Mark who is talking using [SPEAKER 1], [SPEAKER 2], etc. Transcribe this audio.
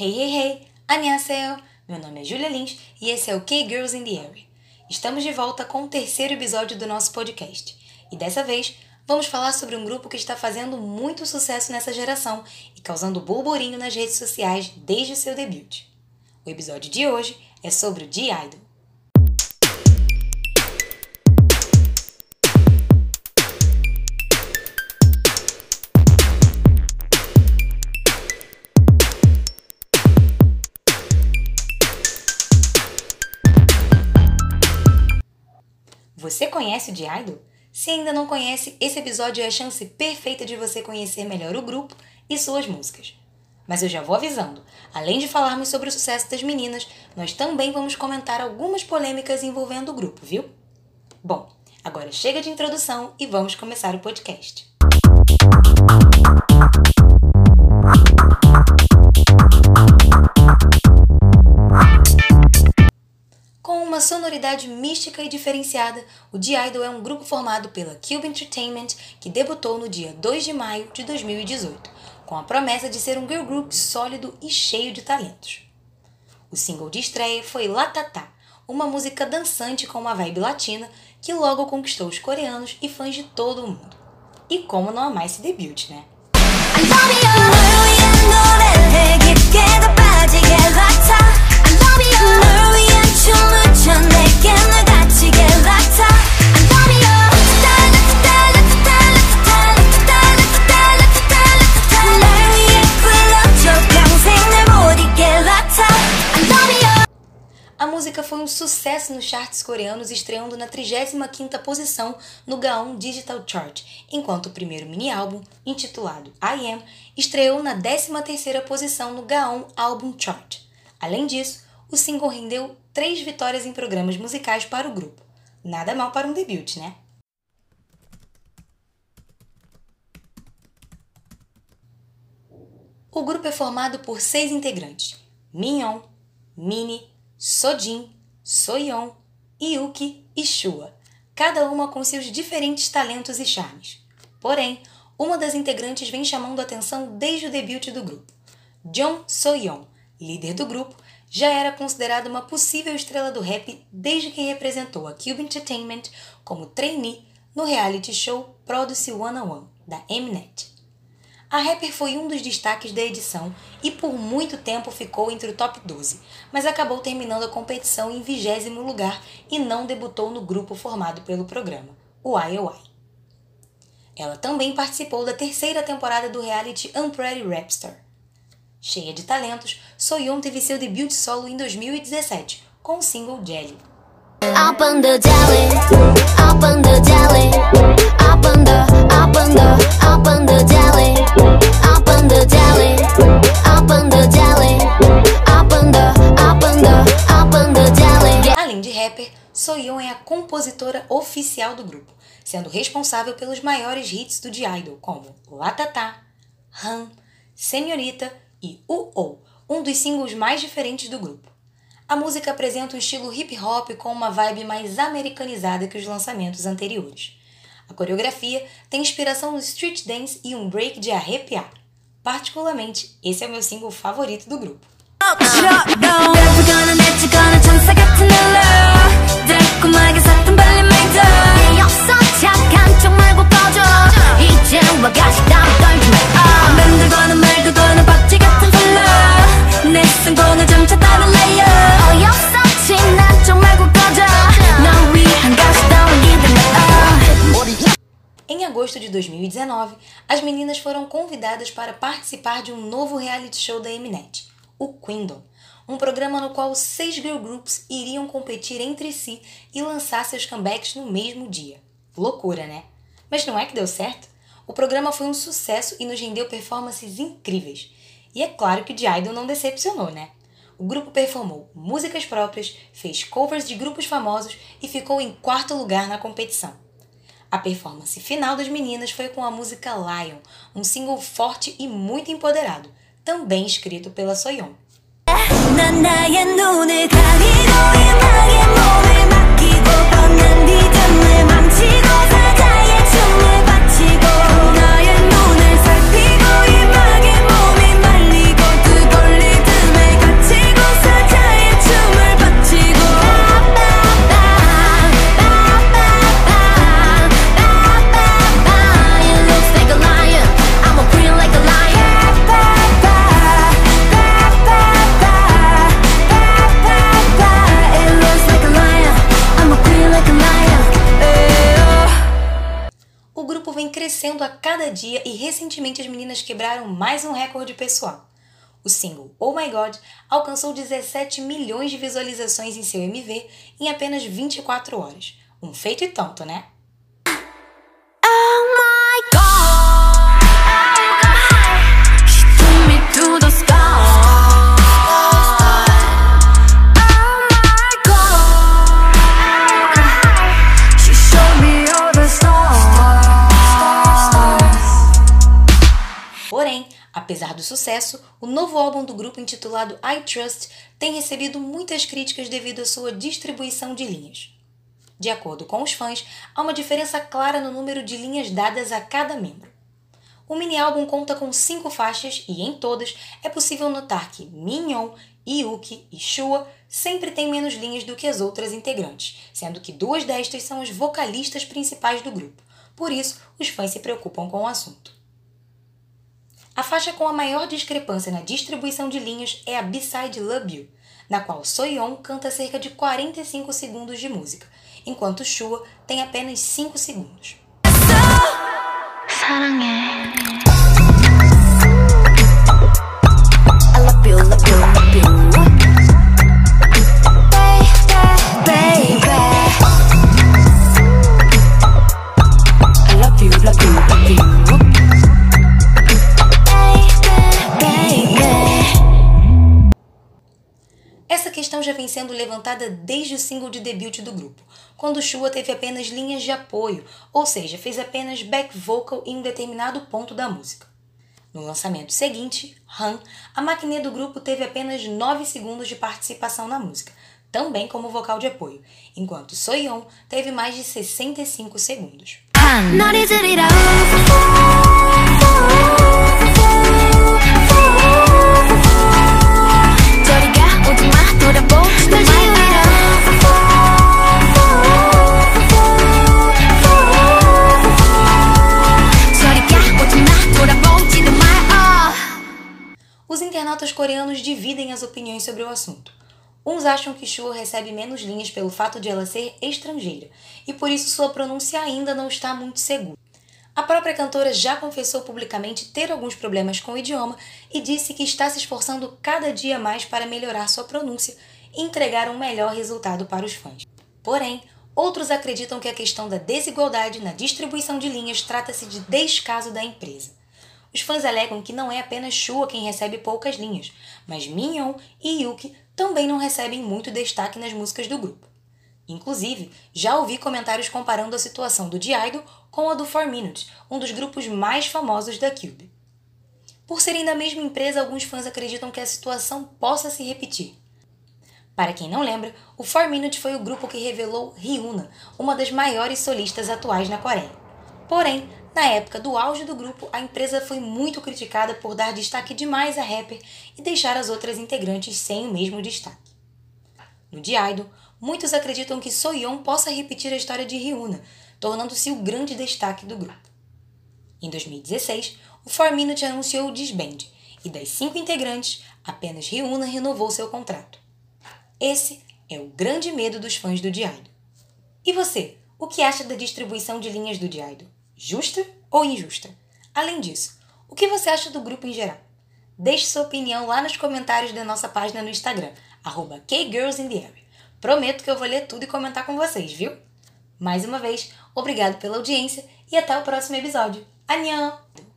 [SPEAKER 1] Hey, hey, hey! Annyeonghaseyo! Meu nome é Julia Lins e esse é o K-Girls in the Area. Estamos de volta com o terceiro episódio do nosso podcast. E dessa vez, vamos falar sobre um grupo que está fazendo muito sucesso nessa geração e causando burburinho nas redes sociais desde o seu debut. O episódio de hoje é sobre o G-Idol. Você conhece o de? Se ainda não conhece, esse episódio é a chance perfeita de você conhecer melhor o grupo e suas músicas. Mas eu já vou avisando, além de falarmos sobre o sucesso das meninas, nós também vamos comentar algumas polêmicas envolvendo o grupo, viu? Bom, agora chega de introdução e vamos começar o podcast. Uma sonoridade mística e diferenciada, o D-Idol é um grupo formado pela Cube Entertainment que debutou no dia 2 de maio de 2018, com a promessa de ser um girl group sólido e cheio de talentos. O single de estreia foi Latatá, uma música dançante com uma vibe latina que logo conquistou os coreanos e fãs de todo o mundo. E como não amar esse debut, né? Foi um sucesso nos charts coreanos, estreando na 35ª posição no Gaon Digital Chart, enquanto o primeiro mini-álbum, intitulado I Am, estreou na 13ª posição no Gaon Album Chart. Além disso, o single rendeu três vitórias em programas musicais para o grupo. Nada mal para um debut, né? O grupo é formado por seis integrantes: Minhyun, Mini, Sojin, Soyeon, Yuki e Shua, cada uma com seus diferentes talentos e charmes. Porém, uma das integrantes vem chamando atenção desde o debut do grupo. Jung Soyeon, líder do grupo, já era considerada uma possível estrela do rap desde que representou a Cube Entertainment como trainee no reality show Produce 101 da Mnet. A rapper foi um dos destaques da edição e por muito tempo ficou entre o top 12, mas acabou terminando a competição em vigésimo lugar e não debutou no grupo formado pelo programa, o IOI. Ela também participou da terceira temporada do reality Unpretty Rapstar. Cheia de talentos, Soyeon teve seu debut solo em 2017, com o single Jelly. Jelly, the the, the, the the the the, the, the. Além de rapper, Soyeon é a compositora oficial do grupo, sendo responsável pelos maiores hits do D-Idol, como Latata, Han, Senhorita e Uh-Oh, um dos singles mais diferentes do grupo. A música apresenta um estilo hip hop com uma vibe mais americanizada que os lançamentos anteriores. A coreografia tem inspiração no street dance e um break de arrepiar. Particularmente, esse é o meu single favorito do grupo. 2019, as meninas foram convidadas para participar de um novo reality show da Mnet, o Queendom, um programa no qual seis girl groups iriam competir entre si e lançar seus comebacks no mesmo dia. Loucura, né? Mas não é que deu certo? O programa foi um sucesso e nos rendeu performances incríveis. E é claro que The Idol não decepcionou, né? O grupo performou músicas próprias, fez covers de grupos famosos e ficou em quarto lugar na competição. A performance final das meninas foi com a música Lion, um single forte e muito empoderado, também escrito pela Soyeon. Cada dia e recentemente as meninas quebraram mais um recorde pessoal. O single Oh My God alcançou 17 milhões de visualizações em seu MV em apenas 24 horas. Um feito e tanto, né? Porém, sucesso, o novo álbum do grupo intitulado I Trust tem recebido muitas críticas devido à sua distribuição de linhas. De acordo com os fãs, há uma diferença clara no número de linhas dadas a cada membro. O mini-álbum conta com cinco faixas e, em todas, é possível notar que Minhyun, Yuki e Shua sempre têm menos linhas do que as outras integrantes, sendo que duas destas são as vocalistas principais do grupo. Por isso, os fãs se preocupam com o assunto. A faixa com a maior discrepância na distribuição de linhas é a B-side Love You, na qual Soyeon canta cerca de 45 segundos de música, enquanto Shua tem apenas 5 segundos. Já vem sendo levantada desde o single de debut do grupo, quando Shua teve apenas linhas de apoio, ou seja, fez apenas back vocal em um determinado ponto da música. No lançamento seguinte, Han, a maquininha do grupo teve apenas 9 segundos de participação na música, também como vocal de apoio, enquanto Soyeon teve mais de 65 segundos. Os coreanos dividem as opiniões sobre o assunto. Uns acham que Shua recebe menos linhas pelo fato de ela ser estrangeira, e por isso sua pronúncia ainda não está muito segura. A própria cantora já confessou publicamente ter alguns problemas com o idioma e disse que está se esforçando cada dia mais para melhorar sua pronúncia e entregar um melhor resultado para os fãs. Porém, outros acreditam que a questão da desigualdade na distribuição de linhas trata-se de descaso da empresa. Os fãs alegam que não é apenas Shua quem recebe poucas linhas, mas Minhyun e Yuki também não recebem muito destaque nas músicas do grupo. Inclusive, já ouvi comentários comparando a situação do D-Idol com a do 4 Minutes, um dos grupos mais famosos da Cube. Por serem da mesma empresa, alguns fãs acreditam que a situação possa se repetir. Para quem não lembra, o 4 Minutes foi o grupo que revelou Ryuna, uma das maiores solistas atuais na Coreia. Porém, na época do auge do grupo, a empresa foi muito criticada por dar destaque demais a rapper e deixar as outras integrantes sem o mesmo destaque. No D-Idol, muitos acreditam que Soyeon possa repetir a história de Ryuna, tornando-se o grande destaque do grupo. Em 2016, o 4 Minute anunciou o disband, e das cinco integrantes, apenas Ryuna renovou seu contrato. Esse é o grande medo dos fãs do Diaido. E você, o que acha da distribuição de linhas do Diaido? Justa ou injusta? Além disso, o que você acha do grupo em geral? Deixe sua opinião lá nos comentários da nossa página no Instagram, arroba KGirlsInTheArea. Prometo que eu vou ler tudo e comentar com vocês, viu? Mais uma vez, obrigado pela audiência e até o próximo episódio. Annyeong!